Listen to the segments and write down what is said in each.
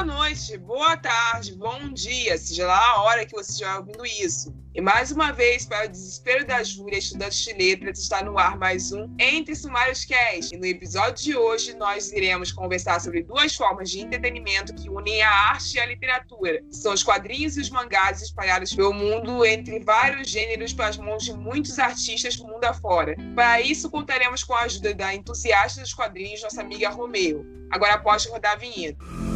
Boa noite, boa tarde, bom dia, seja lá a hora que você estiver ouvindo isso. E mais uma vez, para o desespero da Júlia, estudante de letras, está no ar mais um Entre Sumários Cast. E no episódio de hoje, nós iremos conversar sobre duas formas de entretenimento que unem a arte e a literatura. São os quadrinhos e os mangás espalhados pelo mundo entre vários gêneros pelas mãos de muitos artistas do mundo afora. Para isso, contaremos com a ajuda da entusiasta dos quadrinhos, nossa amiga Romeu. Agora pode rodar a vinheta.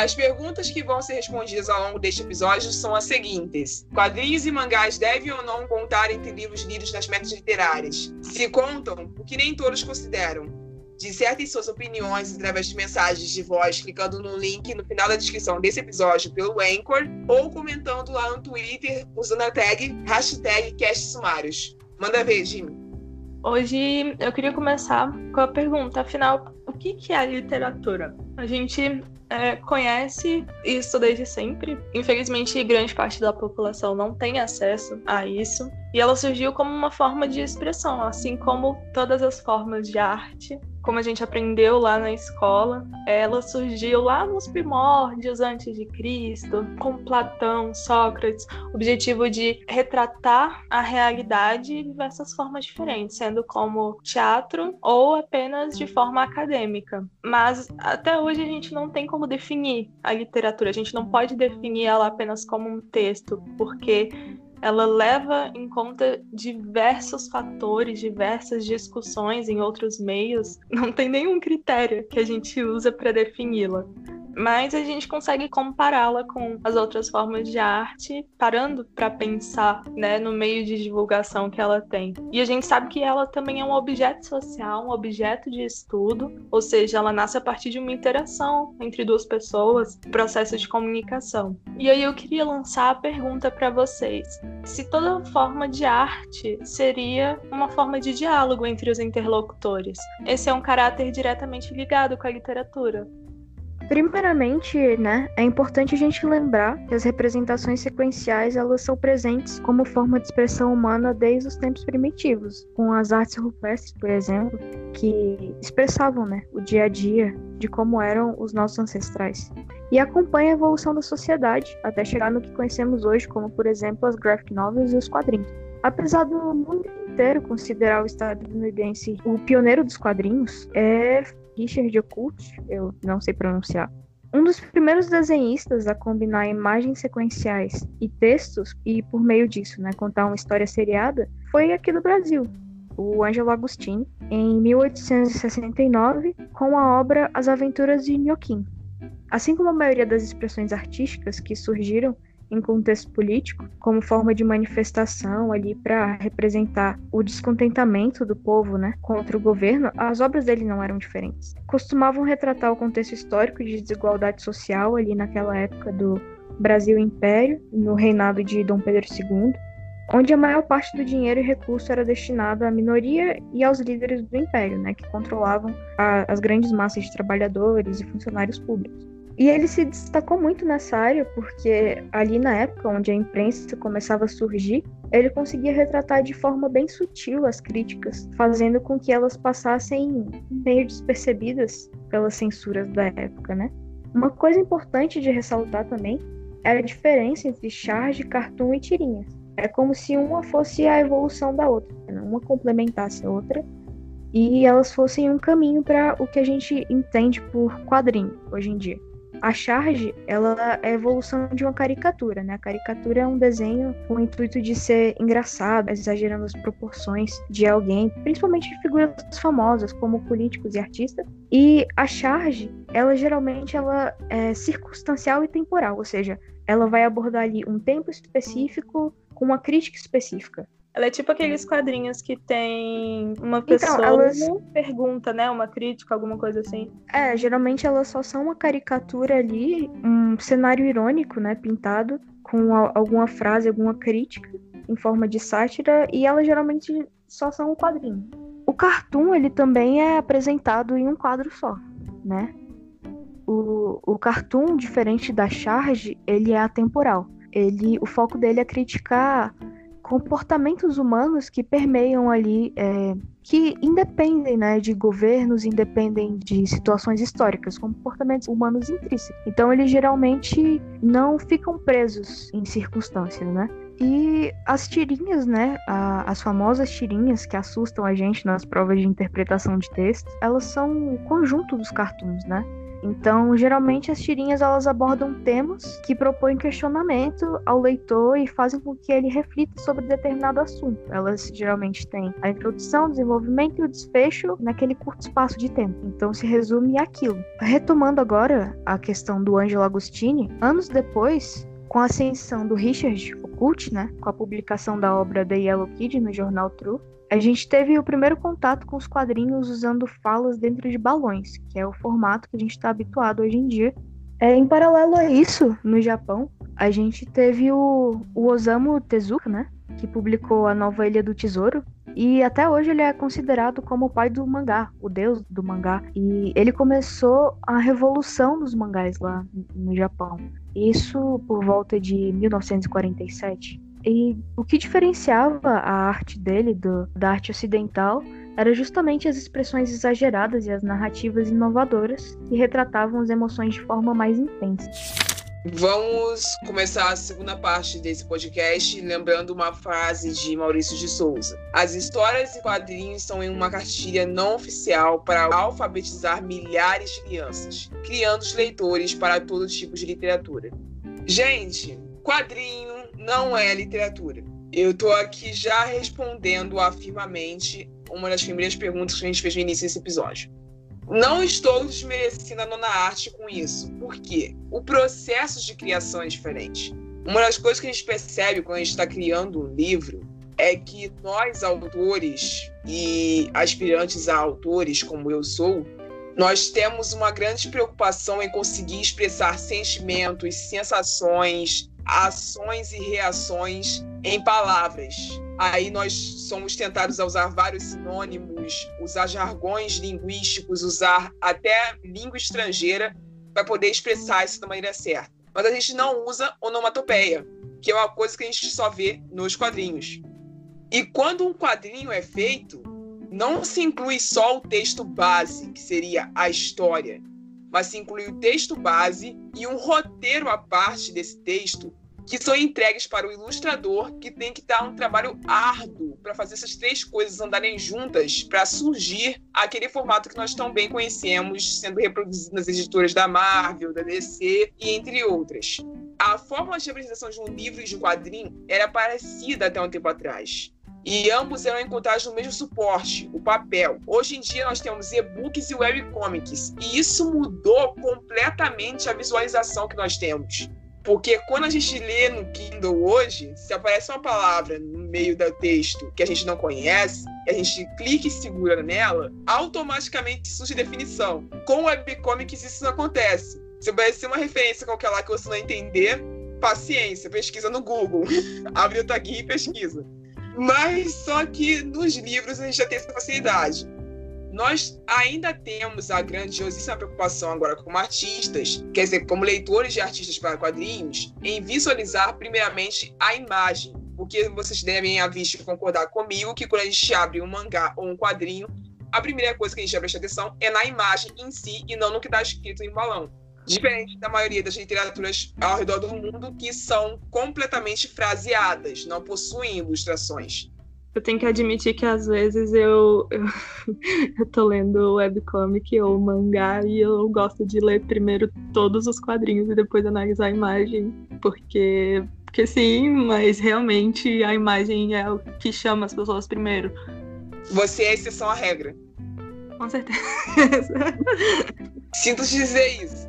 As perguntas que vão ser respondidas ao longo deste episódio são as seguintes: Quadrinhos e mangás devem ou não contar entre livros lidos nas metas literárias? Se contam, o que nem todos consideram. Dissertem suas opiniões através de mensagens de voz clicando no link no final da descrição desse episódio pelo Anchor ou comentando lá no Twitter usando a tag hashtag CastSumários. Manda ver, Jimmy. Hoje eu queria começar com a pergunta, afinal, o que é a literatura? A gente é, conhece isso desde sempre. Infelizmente, grande parte da população não tem acesso a isso. E ela surgiu como uma forma de expressão, assim como todas as formas de arte como a gente aprendeu lá na escola, ela surgiu lá nos primórdios antes de Cristo, com Platão, Sócrates, objetivo de retratar a realidade de diversas formas diferentes, sendo como teatro ou apenas de forma acadêmica. Mas até hoje a gente não tem como definir a literatura, a gente não pode definir ela apenas como um texto, porque ela leva em conta diversos fatores, diversas discussões em outros meios. Não tem nenhum critério que a gente usa para defini-la mas a gente consegue compará-la com as outras formas de arte, parando para pensar, né, no meio de divulgação que ela tem. E a gente sabe que ela também é um objeto social, um objeto de estudo, ou seja, ela nasce a partir de uma interação entre duas pessoas, processo de comunicação. E aí eu queria lançar a pergunta para vocês: se toda forma de arte seria uma forma de diálogo entre os interlocutores? Esse é um caráter diretamente ligado com a literatura. Primeiramente, né, é importante a gente lembrar que as representações sequenciais elas são presentes como forma de expressão humana desde os tempos primitivos, com as artes rupestres, por exemplo, que expressavam, né, o dia a dia de como eram os nossos ancestrais. E acompanha a evolução da sociedade até chegar no que conhecemos hoje, como por exemplo as graphic novels e os quadrinhos. Apesar do mundo inteiro considerar o estadunidense o pioneiro dos quadrinhos, é Richard Occult, eu não sei pronunciar, um dos primeiros desenhistas a combinar imagens sequenciais e textos, e por meio disso, né, contar uma história seriada, foi aqui do Brasil, o Ângelo Agostini, em 1869, com a obra As Aventuras de Nhoquim. Assim como a maioria das expressões artísticas que surgiram em contexto político, como forma de manifestação ali para representar o descontentamento do povo, né, contra o governo, as obras dele não eram diferentes. Costumavam retratar o contexto histórico de desigualdade social ali naquela época do Brasil Império, no reinado de Dom Pedro II, onde a maior parte do dinheiro e recurso era destinado à minoria e aos líderes do império, né, que controlavam a, as grandes massas de trabalhadores e funcionários públicos. E ele se destacou muito nessa área porque ali na época onde a imprensa começava a surgir, ele conseguia retratar de forma bem sutil as críticas, fazendo com que elas passassem meio despercebidas pelas censuras da época, né? Uma coisa importante de ressaltar também é a diferença entre charge, cartoon e tirinhas. É como se uma fosse a evolução da outra, né? uma complementasse a outra e elas fossem um caminho para o que a gente entende por quadrinho hoje em dia. A charge, ela é a evolução de uma caricatura, né? A caricatura é um desenho com o intuito de ser engraçado, exagerando as proporções de alguém, principalmente de figuras famosas, como políticos e artistas. E a charge, ela geralmente ela é circunstancial e temporal, ou seja, ela vai abordar ali um tempo específico com uma crítica específica. Ela é tipo aqueles quadrinhos que tem uma então, pessoa então, elas... pergunta, né? Uma crítica, alguma coisa assim. É, geralmente elas só são uma caricatura ali, um cenário irônico, né? Pintado com alguma frase, alguma crítica em forma de sátira e elas geralmente só são um quadrinho. O cartoon, ele também é apresentado em um quadro só, né? O, o cartoon, diferente da charge, ele é atemporal. Ele, o foco dele é criticar comportamentos humanos que permeiam ali, é, que independem né, de governos, independem de situações históricas, comportamentos humanos intrínsecos. Então, eles geralmente não ficam presos em circunstâncias, né? E as tirinhas, né? As famosas tirinhas que assustam a gente nas provas de interpretação de texto, elas são o conjunto dos cartoons, né? Então, geralmente as tirinhas elas abordam temas que propõem questionamento ao leitor e fazem com que ele reflita sobre determinado assunto. Elas geralmente têm a introdução, o desenvolvimento e o desfecho naquele curto espaço de tempo. Então, se resume aquilo. Retomando agora a questão do Angelo Agostini, anos depois, com a ascensão do Richard Foucault, né, com a publicação da obra The Yellow Kid no jornal True, a gente teve o primeiro contato com os quadrinhos usando falas dentro de balões, que é o formato que a gente está habituado hoje em dia. É, em paralelo a isso, no Japão, a gente teve o, o Osamu Tezuka, né? Que publicou a nova Ilha do Tesouro. E até hoje ele é considerado como o pai do mangá, o deus do mangá. E ele começou a revolução dos mangás lá no Japão. Isso por volta de 1947. E o que diferenciava a arte dele do, da arte ocidental era justamente as expressões exageradas e as narrativas inovadoras que retratavam as emoções de forma mais intensa. Vamos começar a segunda parte desse podcast lembrando uma frase de Maurício de Souza. As histórias e quadrinhos são em uma cartilha não oficial para alfabetizar milhares de crianças, criando os leitores para todo tipo de literatura. Gente, quadrinho não é literatura. Eu tô aqui já respondendo afirmamente uma das primeiras perguntas que a gente fez no início desse episódio. Não estou desmerecendo a nona arte com isso. Por quê? O processo de criação é diferente. Uma das coisas que a gente percebe quando a gente está criando um livro é que nós, autores e aspirantes a autores, como eu sou, nós temos uma grande preocupação em conseguir expressar sentimentos, sensações, ações e reações em palavras. Aí nós somos tentados a usar vários sinônimos, usar jargões linguísticos, usar até língua estrangeira para poder expressar isso da maneira certa. Mas a gente não usa onomatopeia, que é uma coisa que a gente só vê nos quadrinhos. E quando um quadrinho é feito, não se inclui só o texto base, que seria a história, mas se inclui o texto base e um roteiro à parte desse texto que são entregues para o ilustrador, que tem que dar um trabalho árduo para fazer essas três coisas andarem juntas para surgir aquele formato que nós tão bem conhecemos, sendo reproduzido nas editoras da Marvel, da DC e entre outras. A fórmula de apresentação de um livro e de um quadrinho era parecida até um tempo atrás. E ambos eram encontrados no mesmo suporte, o papel. Hoje em dia nós temos e-books e webcomics, e isso mudou completamente a visualização que nós temos. Porque quando a gente lê no Kindle hoje, se aparece uma palavra no meio do texto que a gente não conhece, a gente clica e segura nela, automaticamente surge definição. Com webcomics isso não acontece. Se aparecer uma referência qualquer lá que você não entender, paciência, pesquisa no Google. Abre o tag e pesquisa. Mas só que nos livros a gente já tem essa facilidade. Nós ainda temos a grandiosíssima preocupação agora como artistas, quer dizer, como leitores de artistas para quadrinhos, em visualizar primeiramente a imagem. Porque vocês devem a vista concordar comigo que quando a gente abre um mangá ou um quadrinho, a primeira coisa que a gente presta atenção é na imagem em si e não no que está escrito em balão. Diferente da maioria das literaturas ao redor do mundo que são completamente fraseadas, não possuem ilustrações. Eu tenho que admitir que às vezes eu, eu, eu tô lendo webcomic ou mangá e eu gosto de ler primeiro todos os quadrinhos e depois analisar a imagem, porque, porque sim, mas realmente a imagem é o que chama as pessoas primeiro. Você é exceção à regra. Com certeza. Sinto te dizer isso.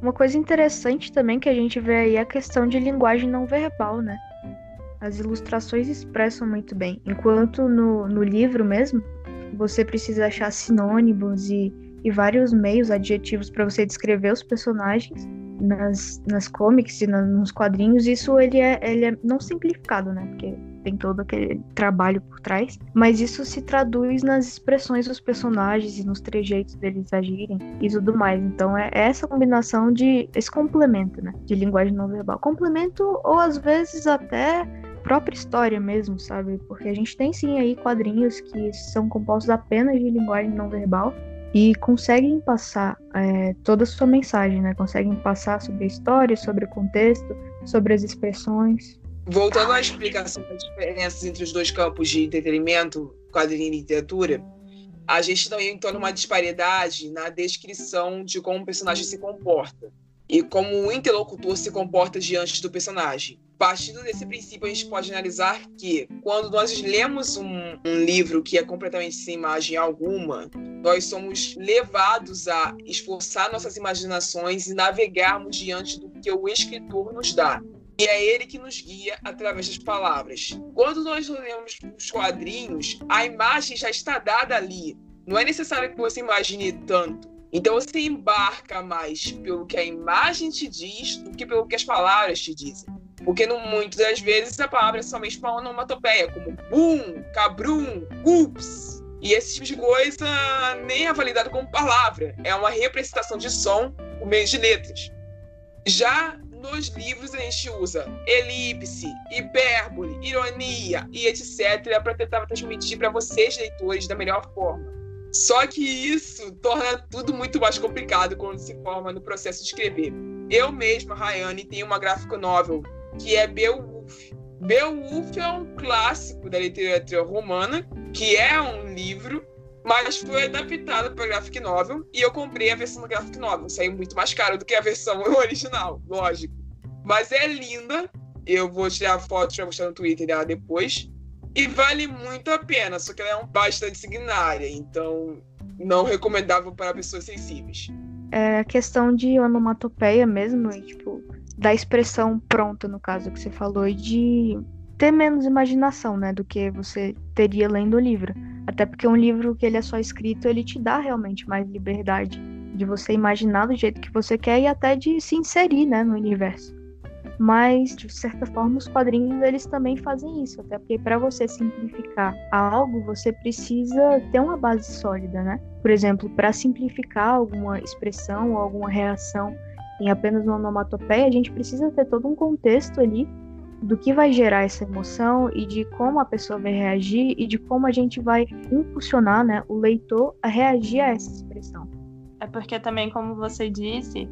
Uma coisa interessante também que a gente vê aí é a questão de linguagem não verbal, né? As ilustrações expressam muito bem. Enquanto no, no livro mesmo, você precisa achar sinônimos e, e vários meios, adjetivos para você descrever os personagens nas, nas comics e na, nos quadrinhos. Isso ele é, ele é não simplificado, né? Porque tem todo aquele trabalho por trás, mas isso se traduz nas expressões dos personagens e nos trejeitos deles agirem e tudo mais. Então é essa combinação de esse complemento, né, de linguagem não verbal, complemento ou às vezes até própria história mesmo, sabe? Porque a gente tem sim aí quadrinhos que são compostos apenas de linguagem não verbal e conseguem passar é, toda a sua mensagem, né? Conseguem passar sobre a história, sobre o contexto, sobre as expressões. Voltando à explicação das diferenças entre os dois campos de entretenimento, quadrinho e literatura, a gente também entra numa disparidade na descrição de como o personagem se comporta e como o interlocutor se comporta diante do personagem. Partindo desse princípio, a gente pode analisar que, quando nós lemos um, um, livro que é completamente sem imagem alguma, nós somos levados a esforçar nossas imaginações e navegarmos diante do que o escritor nos dá. E é ele que nos guia através das palavras. Quando nós lemos os quadrinhos, a imagem já está dada ali. Não é necessário que você imagine tanto. Então você embarca mais pelo que a imagem te diz do que pelo que as palavras te dizem. Porque no, muitas das vezes a palavra é somente uma onomatopeia, como boom, cabrum, ups. E esse tipo de coisa nem é validado como palavra. É uma representação de som por meio de letras. Já nos livros a gente usa elipse, hipérbole, ironia e etc. para tentar transmitir para vocês, leitores, da melhor forma. Só que isso torna tudo muito mais complicado quando se forma no processo de escrever. Eu mesma, Rayane, tenho uma gráfica novel que é Beowulf. Beowulf é um clássico da literatura romana, que é um livro, mas foi adaptado para graphic novel e eu comprei a versão do graphic novel. Saiu muito mais caro do que a versão original, lógico. Mas é linda. Eu vou tirar a foto para mostrar no Twitter dela depois. E vale muito a pena, só que ela é um bastante signária, então não recomendável para pessoas sensíveis. É questão de onomatopeia mesmo, e, tipo, da expressão pronta, no caso que você falou, e de ter menos imaginação, né, do que você teria lendo o livro. Até porque um livro que ele é só escrito, ele te dá realmente mais liberdade de você imaginar do jeito que você quer e até de se inserir, né, no universo mas de certa forma os quadrinhos eles também fazem isso, até porque para você simplificar algo, você precisa ter uma base sólida, né? Por exemplo, para simplificar alguma expressão ou alguma reação em apenas uma onomatopeia, a gente precisa ter todo um contexto ali do que vai gerar essa emoção e de como a pessoa vai reagir e de como a gente vai impulsionar né, o leitor a reagir a essa expressão. É porque também, como você disse,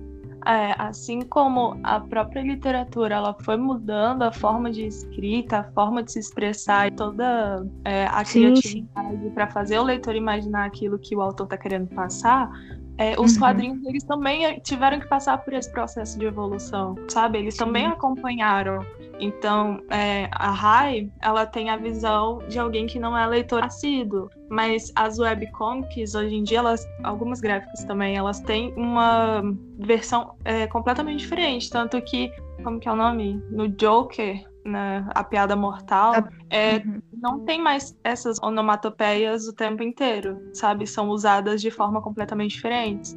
é, assim como a própria literatura ela foi mudando a forma de escrita, a forma de se expressar e toda é, a criatividade para fazer o leitor imaginar aquilo que o autor está querendo passar, é, os uhum. quadrinhos eles também tiveram que passar por esse processo de evolução, sabe? Eles Sim. também acompanharam. Então, é, a Rai, ela tem a visão de alguém que não é leitor assíduo, mas as webcomics, hoje em dia, elas, algumas gráficas também, elas têm uma versão é, completamente diferente, tanto que, como que é o nome? No Joker, né, a piada mortal, é, uhum. não tem mais essas onomatopeias o tempo inteiro, sabe? São usadas de forma completamente diferente.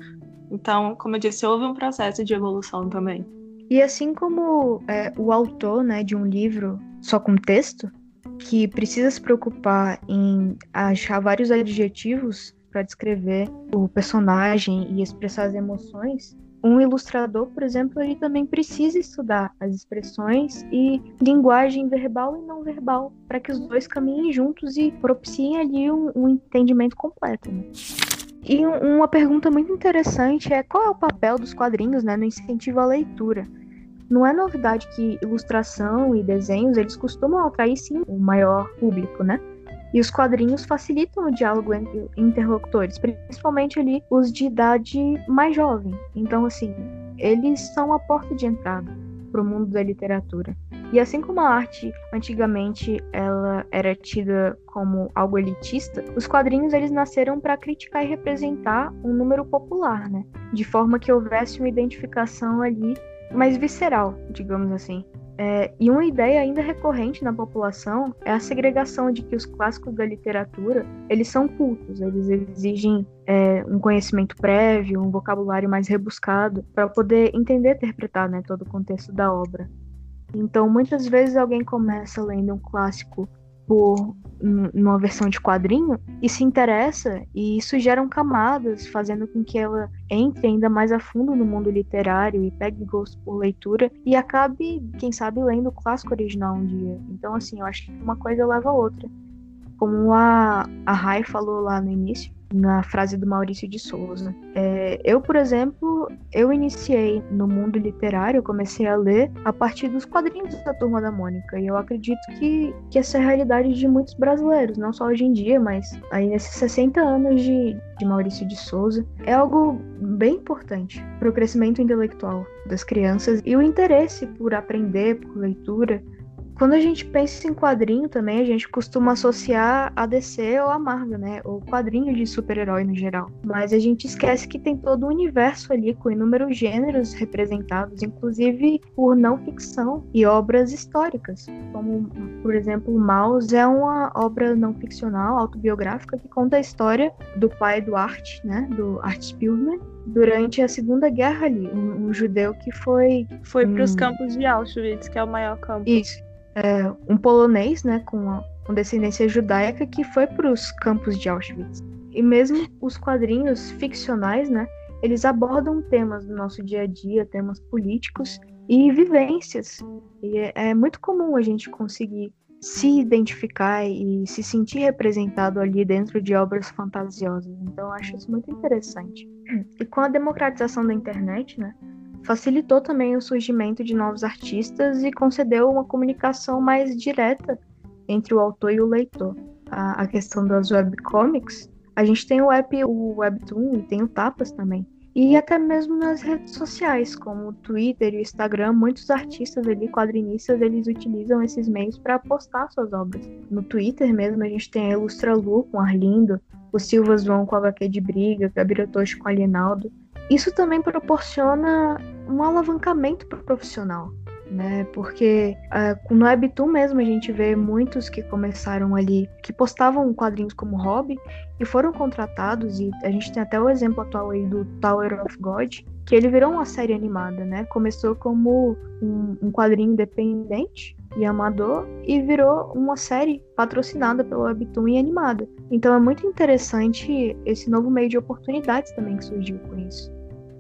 Então, como eu disse, houve um processo de evolução também. E assim como é, o autor né, de um livro só com texto, que precisa se preocupar em achar vários adjetivos para descrever o personagem e expressar as emoções, um ilustrador, por exemplo, ele também precisa estudar as expressões e linguagem verbal e não verbal para que os dois caminhem juntos e propiciem ali um, um entendimento completo. Né? E um, uma pergunta muito interessante é qual é o papel dos quadrinhos né, no incentivo à leitura? Não é novidade que ilustração e desenhos eles costumam atrair sim o maior público, né? E os quadrinhos facilitam o diálogo entre interlocutores, principalmente ali os de idade mais jovem. Então, assim, eles são a porta de entrada para o mundo da literatura. E assim como a arte antigamente ela era tida como algo elitista, os quadrinhos eles nasceram para criticar e representar um número popular, né? De forma que houvesse uma identificação ali mais visceral, digamos assim. É, e uma ideia ainda recorrente na população é a segregação de que os clássicos da literatura eles são cultos, eles exigem é, um conhecimento prévio, um vocabulário mais rebuscado para poder entender e interpretar né, todo o contexto da obra. Então, muitas vezes alguém começa lendo um clássico por numa versão de quadrinho e se interessa e isso gera camadas, fazendo com que ela entre ainda mais a fundo no mundo literário e pegue gosto por leitura e acabe, quem sabe, lendo o clássico original um dia. Então, assim, eu acho que uma coisa leva a outra. Como a, a Rai falou lá no início, na frase do Maurício de Souza. É, eu, por exemplo, eu iniciei no mundo literário, comecei a ler a partir dos quadrinhos da Turma da Mônica, e eu acredito que, que essa é a realidade de muitos brasileiros, não só hoje em dia, mas aí nesses 60 anos de, de Maurício de Souza. É algo bem importante para o crescimento intelectual das crianças e o interesse por aprender, por leitura, quando a gente pensa em quadrinho também, a gente costuma associar a DC ou a Marvel, né? Ou quadrinho de super-herói no geral. Mas a gente esquece que tem todo o um universo ali com inúmeros gêneros representados, inclusive por não ficção e obras históricas. Como, por exemplo, Maus é uma obra não ficcional, autobiográfica, que conta a história do pai do Art, né? Do Art Spiegelman, durante a Segunda Guerra ali, um, um judeu que foi foi para os campos de Auschwitz, que é o maior campo. Isso é, um polonês, né, com, a, com descendência judaica, que foi para os campos de Auschwitz. E mesmo os quadrinhos ficcionais, né, eles abordam temas do nosso dia a dia, temas políticos e vivências. E é, é muito comum a gente conseguir se identificar e se sentir representado ali dentro de obras fantasiosas. Então, eu acho isso muito interessante. E com a democratização da internet, né, facilitou também o surgimento de novos artistas e concedeu uma comunicação mais direta entre o autor e o leitor. A, a questão das webcomics, a gente tem o app, o Webtoon e tem o Tapas também. E até mesmo nas redes sociais, como o Twitter e o Instagram, muitos artistas ali, quadrinistas, eles utilizam esses meios para postar suas obras. No Twitter mesmo, a gente tem a Ilustra Lu com Arlindo, o Silva João com HQ de Briga, Gabriel Toshi com Alienaldo. Isso também proporciona um alavancamento para o profissional, né? Porque uh, no Webtoon mesmo a gente vê muitos que começaram ali, que postavam quadrinhos como hobby e foram contratados, e a gente tem até o exemplo atual aí do Tower of God, que ele virou uma série animada, né? Começou como um, um quadrinho independente e amador e virou uma série patrocinada pelo Webtoon e animada. Então é muito interessante esse novo meio de oportunidades também que surgiu com isso.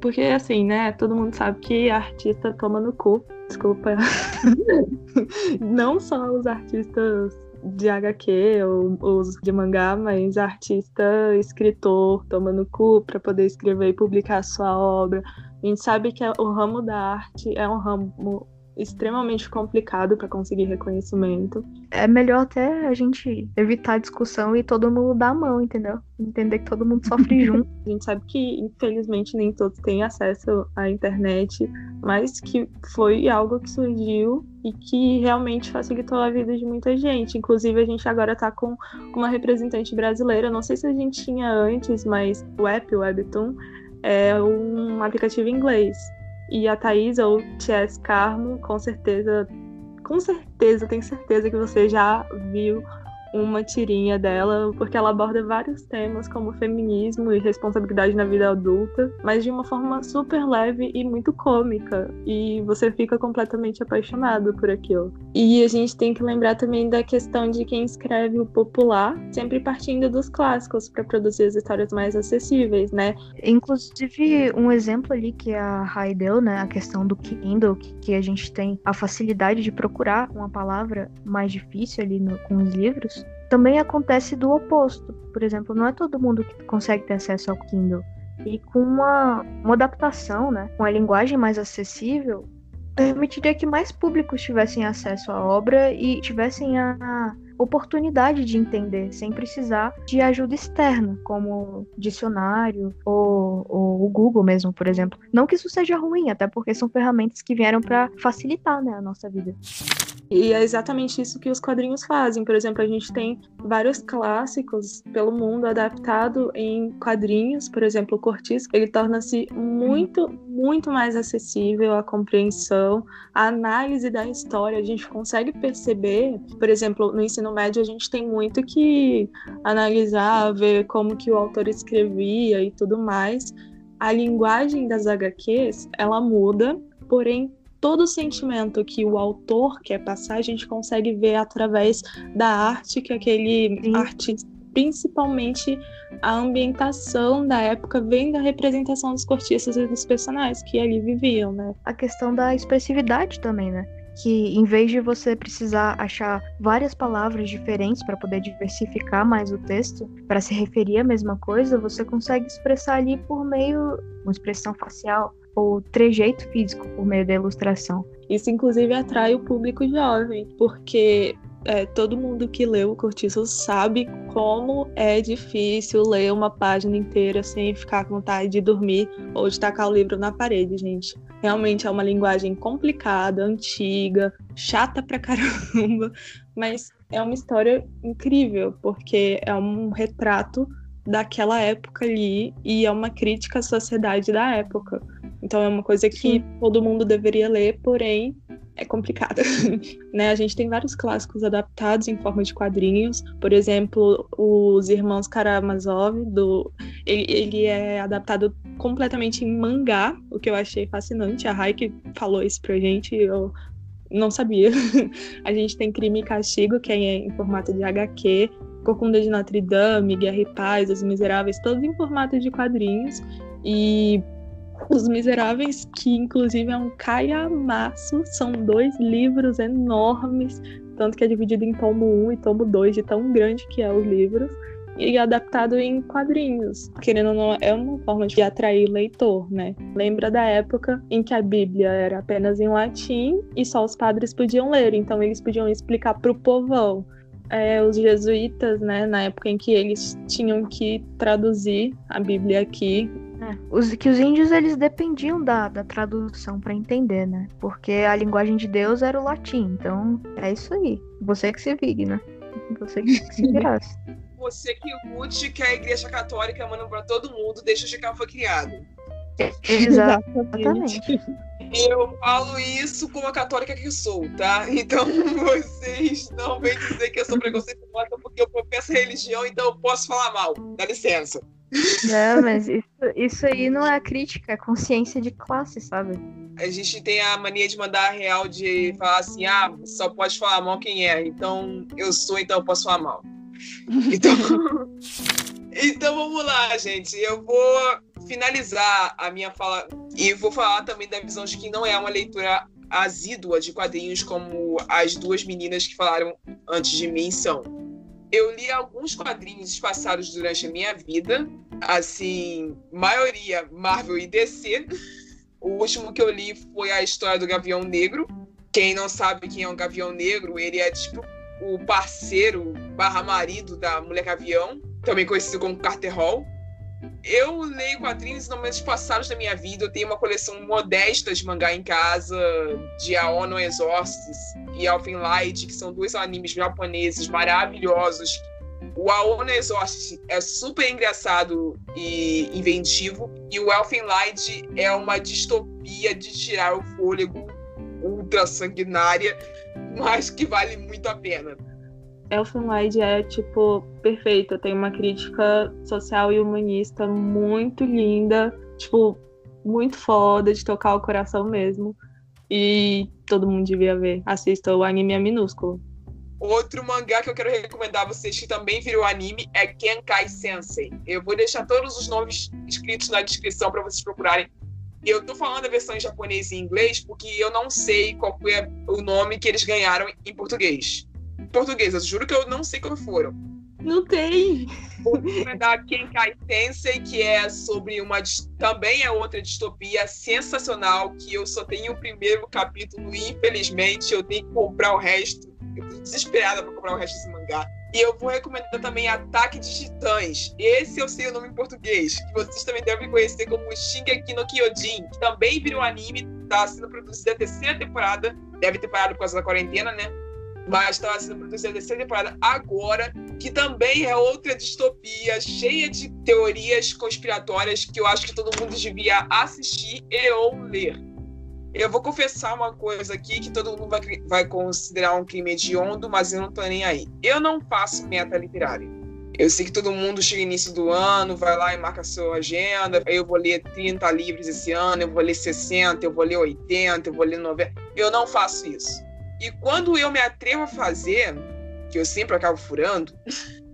Porque, assim, né, todo mundo sabe que artista toma no cu. Desculpa. Não só os artistas de HQ ou os de mangá, mas artista, escritor, toma no cu para poder escrever e publicar sua obra. A gente sabe que o ramo da arte é um ramo extremamente complicado para conseguir reconhecimento. É melhor até a gente evitar a discussão e todo mundo dar a mão, entendeu? Entender que todo mundo sofre junto. A gente sabe que, infelizmente, nem todos têm acesso à internet, mas que foi algo que surgiu e que realmente facilitou a vida de muita gente. Inclusive, a gente agora está com uma representante brasileira. Não sei se a gente tinha antes, mas o app, o Webtoon, é um aplicativo em inglês. E a Thaís ou Chess Carmo, com certeza, com certeza, tenho certeza que você já viu uma tirinha dela, porque ela aborda vários temas como feminismo e responsabilidade na vida adulta, mas de uma forma super leve e muito cômica, e você fica completamente apaixonado por aquilo. E a gente tem que lembrar também da questão de quem escreve o popular, sempre partindo dos clássicos para produzir as histórias mais acessíveis, né? Inclusive, um exemplo ali que a Rai deu, né, a questão do Kindle, que, a gente tem a facilidade de procurar uma palavra mais difícil ali no, com os livros, também acontece do oposto. Por exemplo, não é todo mundo que consegue ter acesso ao Kindle. E com uma, uma adaptação, né, com a linguagem mais acessível, permitiria que mais públicos tivessem acesso à obra e tivessem a oportunidade de entender, sem precisar de ajuda externa, como dicionário ou, ou o Google mesmo, por exemplo. Não que isso seja ruim, até porque são ferramentas que vieram para facilitar né, a nossa vida. E é exatamente isso que os quadrinhos fazem. Por exemplo, a gente tem vários clássicos pelo mundo adaptado em quadrinhos. Por exemplo, o Cortiço, ele torna-se muito, muito mais acessível à compreensão, à análise da história. A gente consegue perceber, por exemplo, no ensino médio a gente tem muito que analisar, ver como que o autor escrevia e tudo mais. A linguagem das HQs, ela muda, porém todo o sentimento que o autor quer passar, a gente consegue ver através da arte que aquele Sim. artista principalmente a ambientação da época vem da representação dos cortiços e dos personagens que ali viviam, né? A questão da expressividade também, né? Que em vez de você precisar achar várias palavras diferentes para poder diversificar mais o texto, para se referir à mesma coisa, você consegue expressar ali por meio uma expressão facial ou trejeito físico por meio da ilustração. Isso inclusive atrai o público jovem, porque é, todo mundo que leu o Cortiço sabe como é difícil ler uma página inteira sem ficar com vontade de dormir ou de tacar o livro na parede, gente. Realmente é uma linguagem complicada, antiga, chata pra caramba, mas é uma história incrível, porque é um retrato daquela época ali e é uma crítica à sociedade da época. Então é uma coisa que Sim. todo mundo deveria ler, porém é complicada. né? A gente tem vários clássicos adaptados em forma de quadrinhos. Por exemplo, os Irmãos Karamazov, do... ele, ele é adaptado completamente em mangá, o que eu achei fascinante. A Raik falou isso pra gente, eu não sabia. a gente tem Crime e Castigo, que é em formato de HQ, Corcunda de Notre Dame, Guerra e Paz, Os Miseráveis, todos em formato de quadrinhos. E Os Miseráveis, que inclusive é um caiamaço, são dois livros enormes, tanto que é dividido em tomo 1 e tomo 2, de tão grande que é os livros e adaptado em quadrinhos. Querendo ou não, é uma forma de atrair leitor, né? Lembra da época em que a Bíblia era apenas em latim e só os padres podiam ler, então eles podiam explicar para o povão. É, os jesuítas, né, na época em que eles tinham que traduzir a Bíblia aqui. É, os, que os índios eles dependiam da, da tradução para entender, né? Porque a linguagem de Deus era o latim, então é isso aí. Você que se vire, né? Você que se virasse você que lute que a Igreja Católica manda para todo mundo desde que ela foi criado. Exatamente. Eu falo isso como a católica que sou, tá? Então vocês não vêm dizer que eu sou preconceituosa porque eu professo religião, então eu posso falar mal. Dá licença. Não, mas isso, isso aí não é crítica, é consciência de classe, sabe? A gente tem a mania de mandar a real de falar assim, ah, só pode falar mal quem é. Então eu sou, então eu posso falar mal. Então, então vamos lá, gente. Eu vou finalizar a minha fala e vou falar também da visão de que não é uma leitura assídua de quadrinhos como as duas meninas que falaram antes de mim são. Eu li alguns quadrinhos passados durante a minha vida, assim, maioria Marvel e DC. O último que eu li foi a história do Gavião Negro. Quem não sabe quem é o Gavião Negro, ele é tipo o parceiro barra marido da Mulher Gavião, também conhecido como Carter Hall. Eu leio quadrinhos em momentos passados da minha vida. Eu tenho uma coleção modesta de mangá em casa, de Aono Exorcist e Elfen Light, que são dois animes japoneses maravilhosos. O Aono Exorcist é super engraçado e inventivo, e o Elfen Light é uma distopia de tirar o fôlego ultra sanguinária mas que vale muito a pena. Elfenlight é, tipo, perfeita. Tem uma crítica social e humanista muito linda. Tipo, muito foda de tocar o coração mesmo. E todo mundo devia ver. Assista o anime é minúsculo. Outro mangá que eu quero recomendar a vocês que também virou anime é Kenkai Sensei. Eu vou deixar todos os nomes escritos na descrição para vocês procurarem. Eu tô falando a versão em japonês e inglês porque eu não sei qual foi o nome que eles ganharam em português. Em português, eu juro que eu não sei qual foram. Não tem. Vou recomendar Kenkai Tensei, que é sobre uma. Também é outra distopia sensacional, que eu só tenho o primeiro capítulo e infelizmente eu tenho que comprar o resto. Eu tô desesperada para comprar o resto desse mangá. E eu vou recomendar também Ataque de Titãs. Esse eu sei o nome em português, que vocês também devem conhecer como Shingeki no Kyojin, que também virou anime, tá sendo produzido a terceira temporada. Deve ter parado por causa da quarentena, né? Mas está sendo produzida a temporada agora, que também é outra distopia, cheia de teorias conspiratórias que eu acho que todo mundo devia assistir e ou ler. Eu vou confessar uma coisa aqui que todo mundo vai, vai considerar um crime hediondo, mas eu não tô nem aí. Eu não faço meta literária. Eu sei que todo mundo chega início do ano, vai lá e marca a sua agenda. Eu vou ler 30 livros esse ano, eu vou ler 60, eu vou ler 80, eu vou ler 90. Eu não faço isso. E quando eu me atrevo a fazer, que eu sempre acabo furando,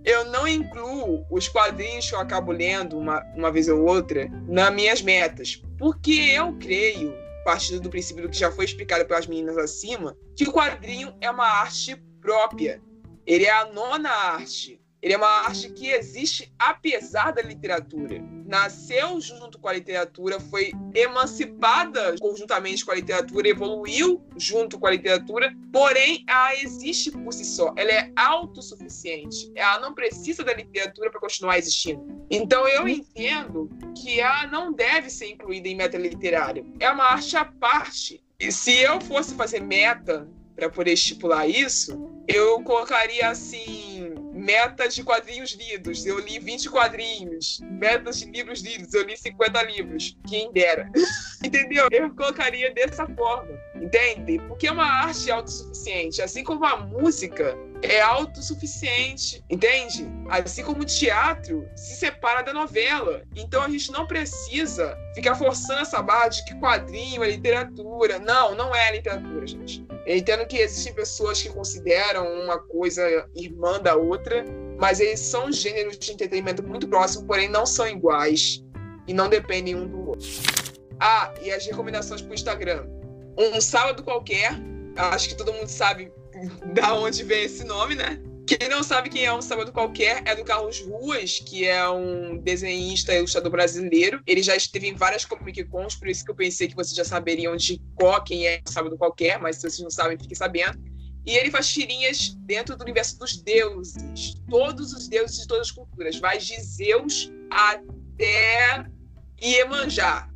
eu não incluo os quadrinhos que eu acabo lendo uma, uma vez ou outra nas minhas metas. Porque eu creio, partindo do princípio do que já foi explicado pelas meninas acima, que o quadrinho é uma arte própria. Ele é a nona arte. Ele é uma arte que existe apesar da literatura. Nasceu junto com a literatura, foi emancipada conjuntamente com a literatura, evoluiu junto com a literatura, porém ela existe por si só. Ela é autossuficiente. Ela não precisa da literatura para continuar existindo. Então eu entendo que ela não deve ser incluída em meta literária. É uma arte à parte. E se eu fosse fazer meta para poder estipular isso, eu colocaria assim metas de quadrinhos lidos. Eu li 20 quadrinhos. Metas de livros lidos. Eu li 50 livros. Quem dera. Entendeu? Eu colocaria dessa forma. Entende? Porque é uma arte autossuficiente. Assim como a música é autossuficiente. Entende? Assim como o teatro se separa da novela. Então a gente não precisa ficar forçando essa barra de que quadrinho é literatura. Não, não é literatura, gente. Eu entendo que existem pessoas que consideram uma coisa irmã da outra, mas eles são gêneros de entretenimento muito próximos, porém não são iguais e não dependem um do outro. Ah, e as recomendações para o Instagram. Um sábado qualquer, acho que todo mundo sabe da onde vem esse nome, né? Quem não sabe quem é um sábado qualquer é do Carlos Ruas, que é um desenhista e ilustrador brasileiro. Ele já esteve em várias Comic Cons, por isso que eu pensei que vocês já saberiam de qual quem é um sábado qualquer, mas se vocês não sabem, fiquem sabendo. E ele faz tirinhas dentro do universo dos deuses. Todos os deuses de todas as culturas. Vai de Zeus até Iemanjá.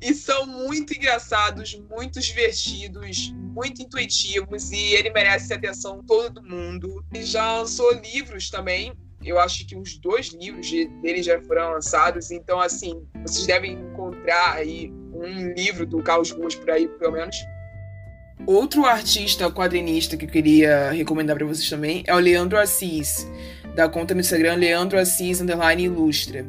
E são muito engraçados, muito divertidos, muito intuitivos e ele merece a atenção todo mundo. Ele já lançou livros também. Eu acho que os dois livros dele já foram lançados, então assim, vocês devem encontrar aí um livro do Carlos Ruas por aí, pelo menos. Outro artista quadrinista que eu queria recomendar para vocês também é o Leandro Assis, da conta no Instagram Leandro Assis Underline Ilustra.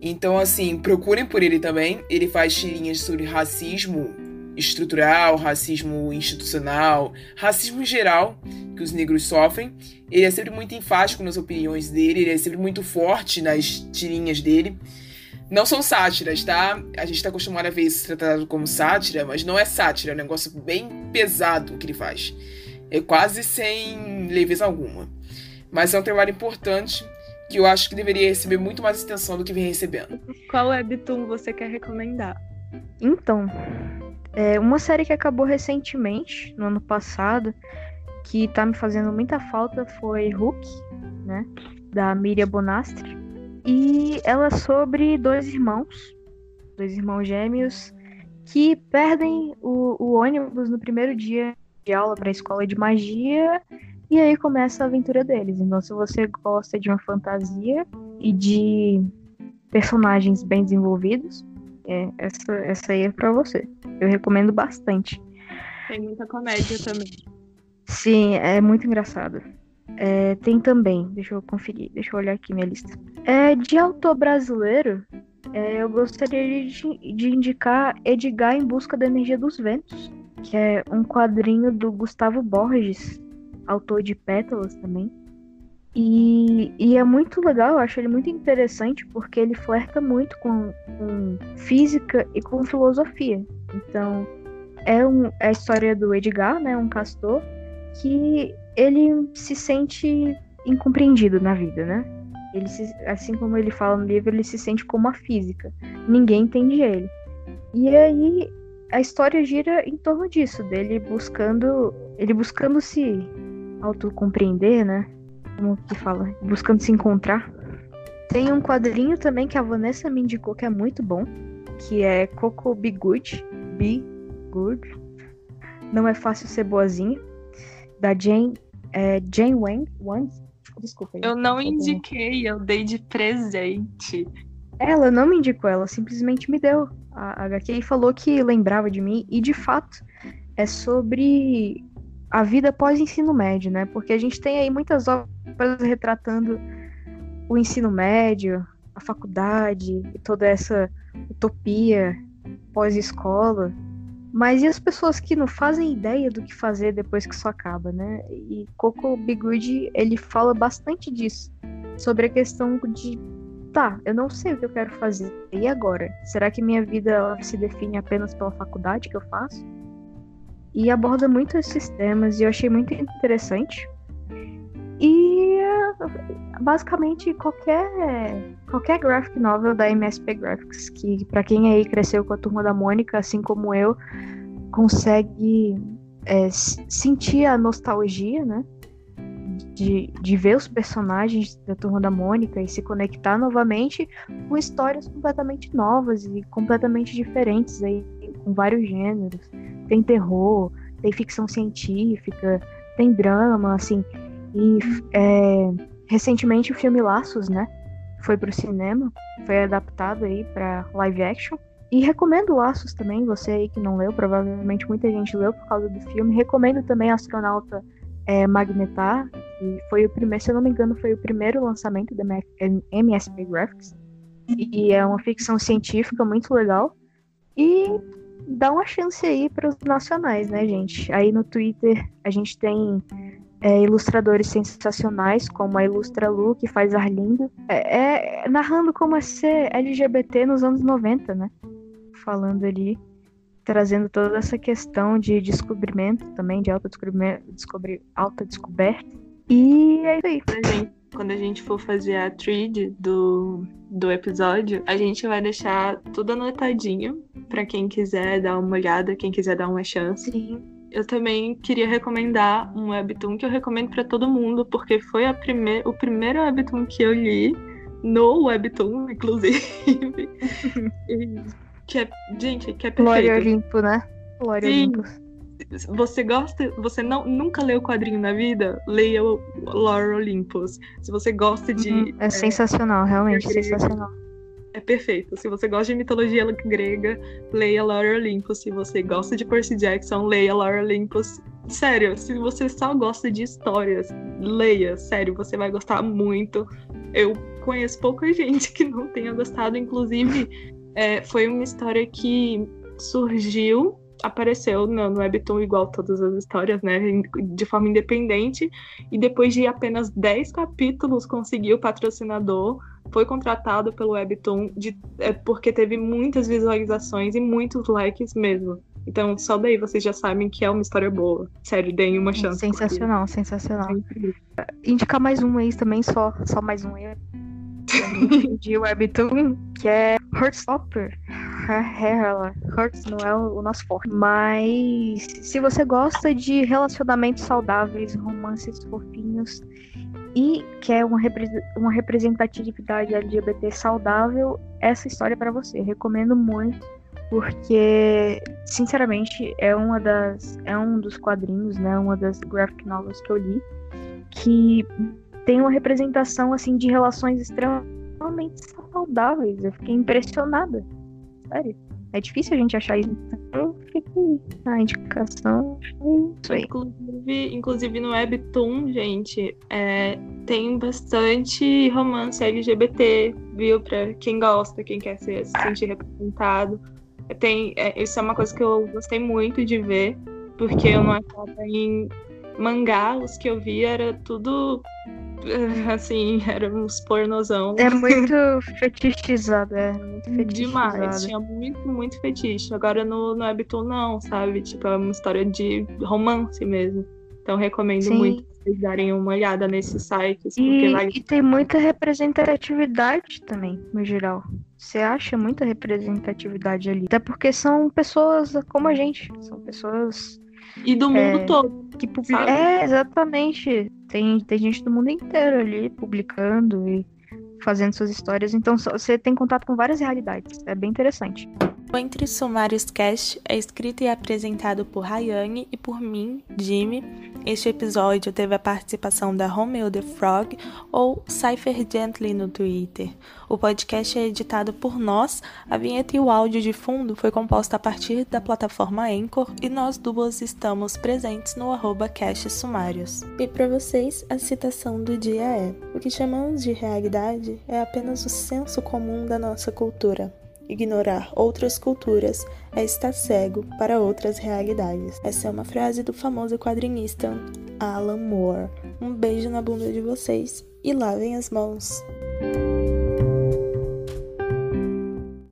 Então, assim, procurem por ele também. Ele faz tirinhas sobre racismo estrutural, racismo institucional, racismo geral que os negros sofrem. Ele é sempre muito enfático nas opiniões dele, ele é sempre muito forte nas tirinhas dele. Não são sátiras, tá? A gente tá acostumado a ver isso tratado como sátira, mas não é sátira, é um negócio bem pesado que ele faz. É quase sem leveza alguma. Mas é um trabalho importante que eu acho que deveria receber muito mais atenção do que vem recebendo. Qual webtoon você quer recomendar? Então, é uma série que acabou recentemente, no ano passado, que tá me fazendo muita falta foi Hook, né? Da Miriam Bonastre. E ela é sobre dois irmãos, dois irmãos gêmeos, que perdem o, o ônibus no primeiro dia de aula para a escola de magia e aí começa a aventura deles. Então, se você gosta de uma fantasia e de personagens bem desenvolvidos, é, essa, essa aí é pra você. Eu recomendo bastante. Tem muita comédia também. Sim, é muito engraçado. É, tem também, deixa eu conferir, deixa eu olhar aqui minha lista. É, de autor brasileiro, é, eu gostaria de, de indicar Edgar em Busca da Energia dos Ventos, que é um quadrinho do Gustavo Borges, autor de Pétalas também. E, e, é muito legal, eu acho ele muito interessante porque ele flerta muito com, com física e com filosofia. Então, é, um, é a história do Edgar, né, um castor, que ele se sente incompreendido na vida, né? Ele se, assim como ele fala no livro, ele se sente como a física. Ninguém entende ele. E aí a história gira em torno disso, dele buscando, ele buscando se autocompreender, né? Como que fala? Buscando se encontrar. Tem um quadrinho também que a Vanessa me indicou que é muito bom, que é Coco Be Good. Be Good. Não é fácil ser boazinha. Da Jane, é, Jane Wang. Wang? Desculpa. Eu não indiquei, eu dei de presente. Ela não me indicou, ela simplesmente me deu a HQ e falou que lembrava de mim. E de fato, é sobre a vida pós-ensino médio, né? Porque a gente tem aí muitas obras retratando o ensino médio, a faculdade e toda essa utopia pós-escola. Mas e as pessoas que não fazem ideia do que fazer depois que isso acaba, né? E Coco Bigud, ele fala bastante disso, sobre a questão de tá, eu não sei o que eu quero fazer. E agora? Será que minha vida se define apenas pela faculdade que eu faço? E aborda muito esses temas e eu achei muito interessante. E basicamente qualquer qualquer graphic novel da MSP Graphics, que para quem aí cresceu com a turma da Mônica, assim como eu, consegue é, sentir a nostalgia, né? De, de ver os personagens da Turma da Mônica e se conectar novamente com histórias completamente novas e completamente diferentes aí, com vários gêneros. Tem terror, tem ficção científica, tem drama, assim. E é, recentemente o filme Laços, né? Foi pro cinema, foi adaptado aí para live action. E recomendo Laços também, você aí que não leu, provavelmente muita gente leu por causa do filme. Recomendo também Astronauta é, Magnetar, que foi o primeiro, se eu não me engano, foi o primeiro lançamento da MSP Graphics. E é uma ficção científica muito legal. E dá uma chance aí para os nacionais, né, gente? Aí no Twitter a gente tem é, ilustradores sensacionais, como a Ilustra Lu, que faz Arlindo, é, é, narrando como é ser LGBT nos anos 90, né? Falando ali trazendo toda essa questão de descobrimento também, de descobrir alta descoberta. E é isso aí. Quando a gente, quando a gente for fazer a thread do, do episódio, a gente vai deixar tudo anotadinho para quem quiser dar uma olhada, quem quiser dar uma chance. Sim. Eu também queria recomendar um webtoon que eu recomendo para todo mundo, porque foi a prime o primeiro webtoon que eu li no webtoon, inclusive. Que é, gente, que é perfeito. Glória Olimpo, né? Glória Sim. Olimpo. Você gosta, você não, nunca leu o quadrinho na vida? Leia o Lore Olympus. Se você gosta de. Uhum. É, é, sensacional, realmente, sensacional. É perfeito. Se você gosta de mitologia grega, leia Lore Olympus. Se você gosta de Percy Jackson, leia Lore Olympus. Sério, se você só gosta de histórias, leia. Sério, você vai gostar muito. Eu conheço pouca gente que não tenha gostado, inclusive é, foi uma história que surgiu, apareceu no, no Webtoon igual todas as histórias, né? De forma independente. E depois de apenas 10 capítulos conseguiu o patrocinador. Foi contratado pelo Webtoon de, é, porque teve muitas visualizações e muitos likes mesmo. Então, só daí vocês já sabem que é uma história boa. Sério, deem uma chance. Sensacional, porque... sensacional. É Indicar mais um aí também, só, só mais um aí de Webtoon, que é Heartstopper. Hearts não é o nosso forte. Mas se você gosta de relacionamentos saudáveis, romances fofinhos e quer uma, repre uma representatividade LGBT saudável, essa história é para você. Recomendo muito, porque sinceramente é uma das é um dos quadrinhos, né, uma das graphic novels que eu li que tem uma representação assim de relações extremamente saudáveis. Eu fiquei impressionada. Sério. É difícil a gente achar isso. Então, fiquei a indicação. Isso aí. Inclusive, inclusive no Webtoon, gente, é, tem bastante romance LGBT, viu? Pra quem gosta, quem quer se, se sentir representado. Tem, é, isso é uma coisa que eu gostei muito de ver, porque eu não achava em mangá, os que eu vi era tudo assim, era uns pornozão. É muito fetichizado, é muito fetichizado. Demais, tinha muito, muito fetiche. Agora no, no Webtoon não, sabe? Tipo, é uma história de romance mesmo. Então recomendo Sim. muito vocês darem uma olhada nesses sites. E, vai... e tem muita representatividade também, no geral. Você acha muita representatividade ali. Até porque são pessoas como a gente. São pessoas e do mundo é, todo. Que publica... É, exatamente. Tem, tem gente do mundo inteiro ali publicando e fazendo suas histórias. Então você tem contato com várias realidades. É bem interessante. O Entre Sumários Cast é escrito e apresentado por Rayane e por mim, Jimmy. Este episódio teve a participação da Romeo the Frog ou Cypher Gently no Twitter. O podcast é editado por nós, a vinheta e o áudio de fundo foi composto a partir da plataforma Anchor e nós duas estamos presentes no arroba Cast Sumários. E para vocês, a citação do dia é: O que chamamos de realidade é apenas o senso comum da nossa cultura. Ignorar outras culturas é estar cego para outras realidades. Essa é uma frase do famoso quadrinista Alan Moore. Um beijo na bunda de vocês e lavem as mãos.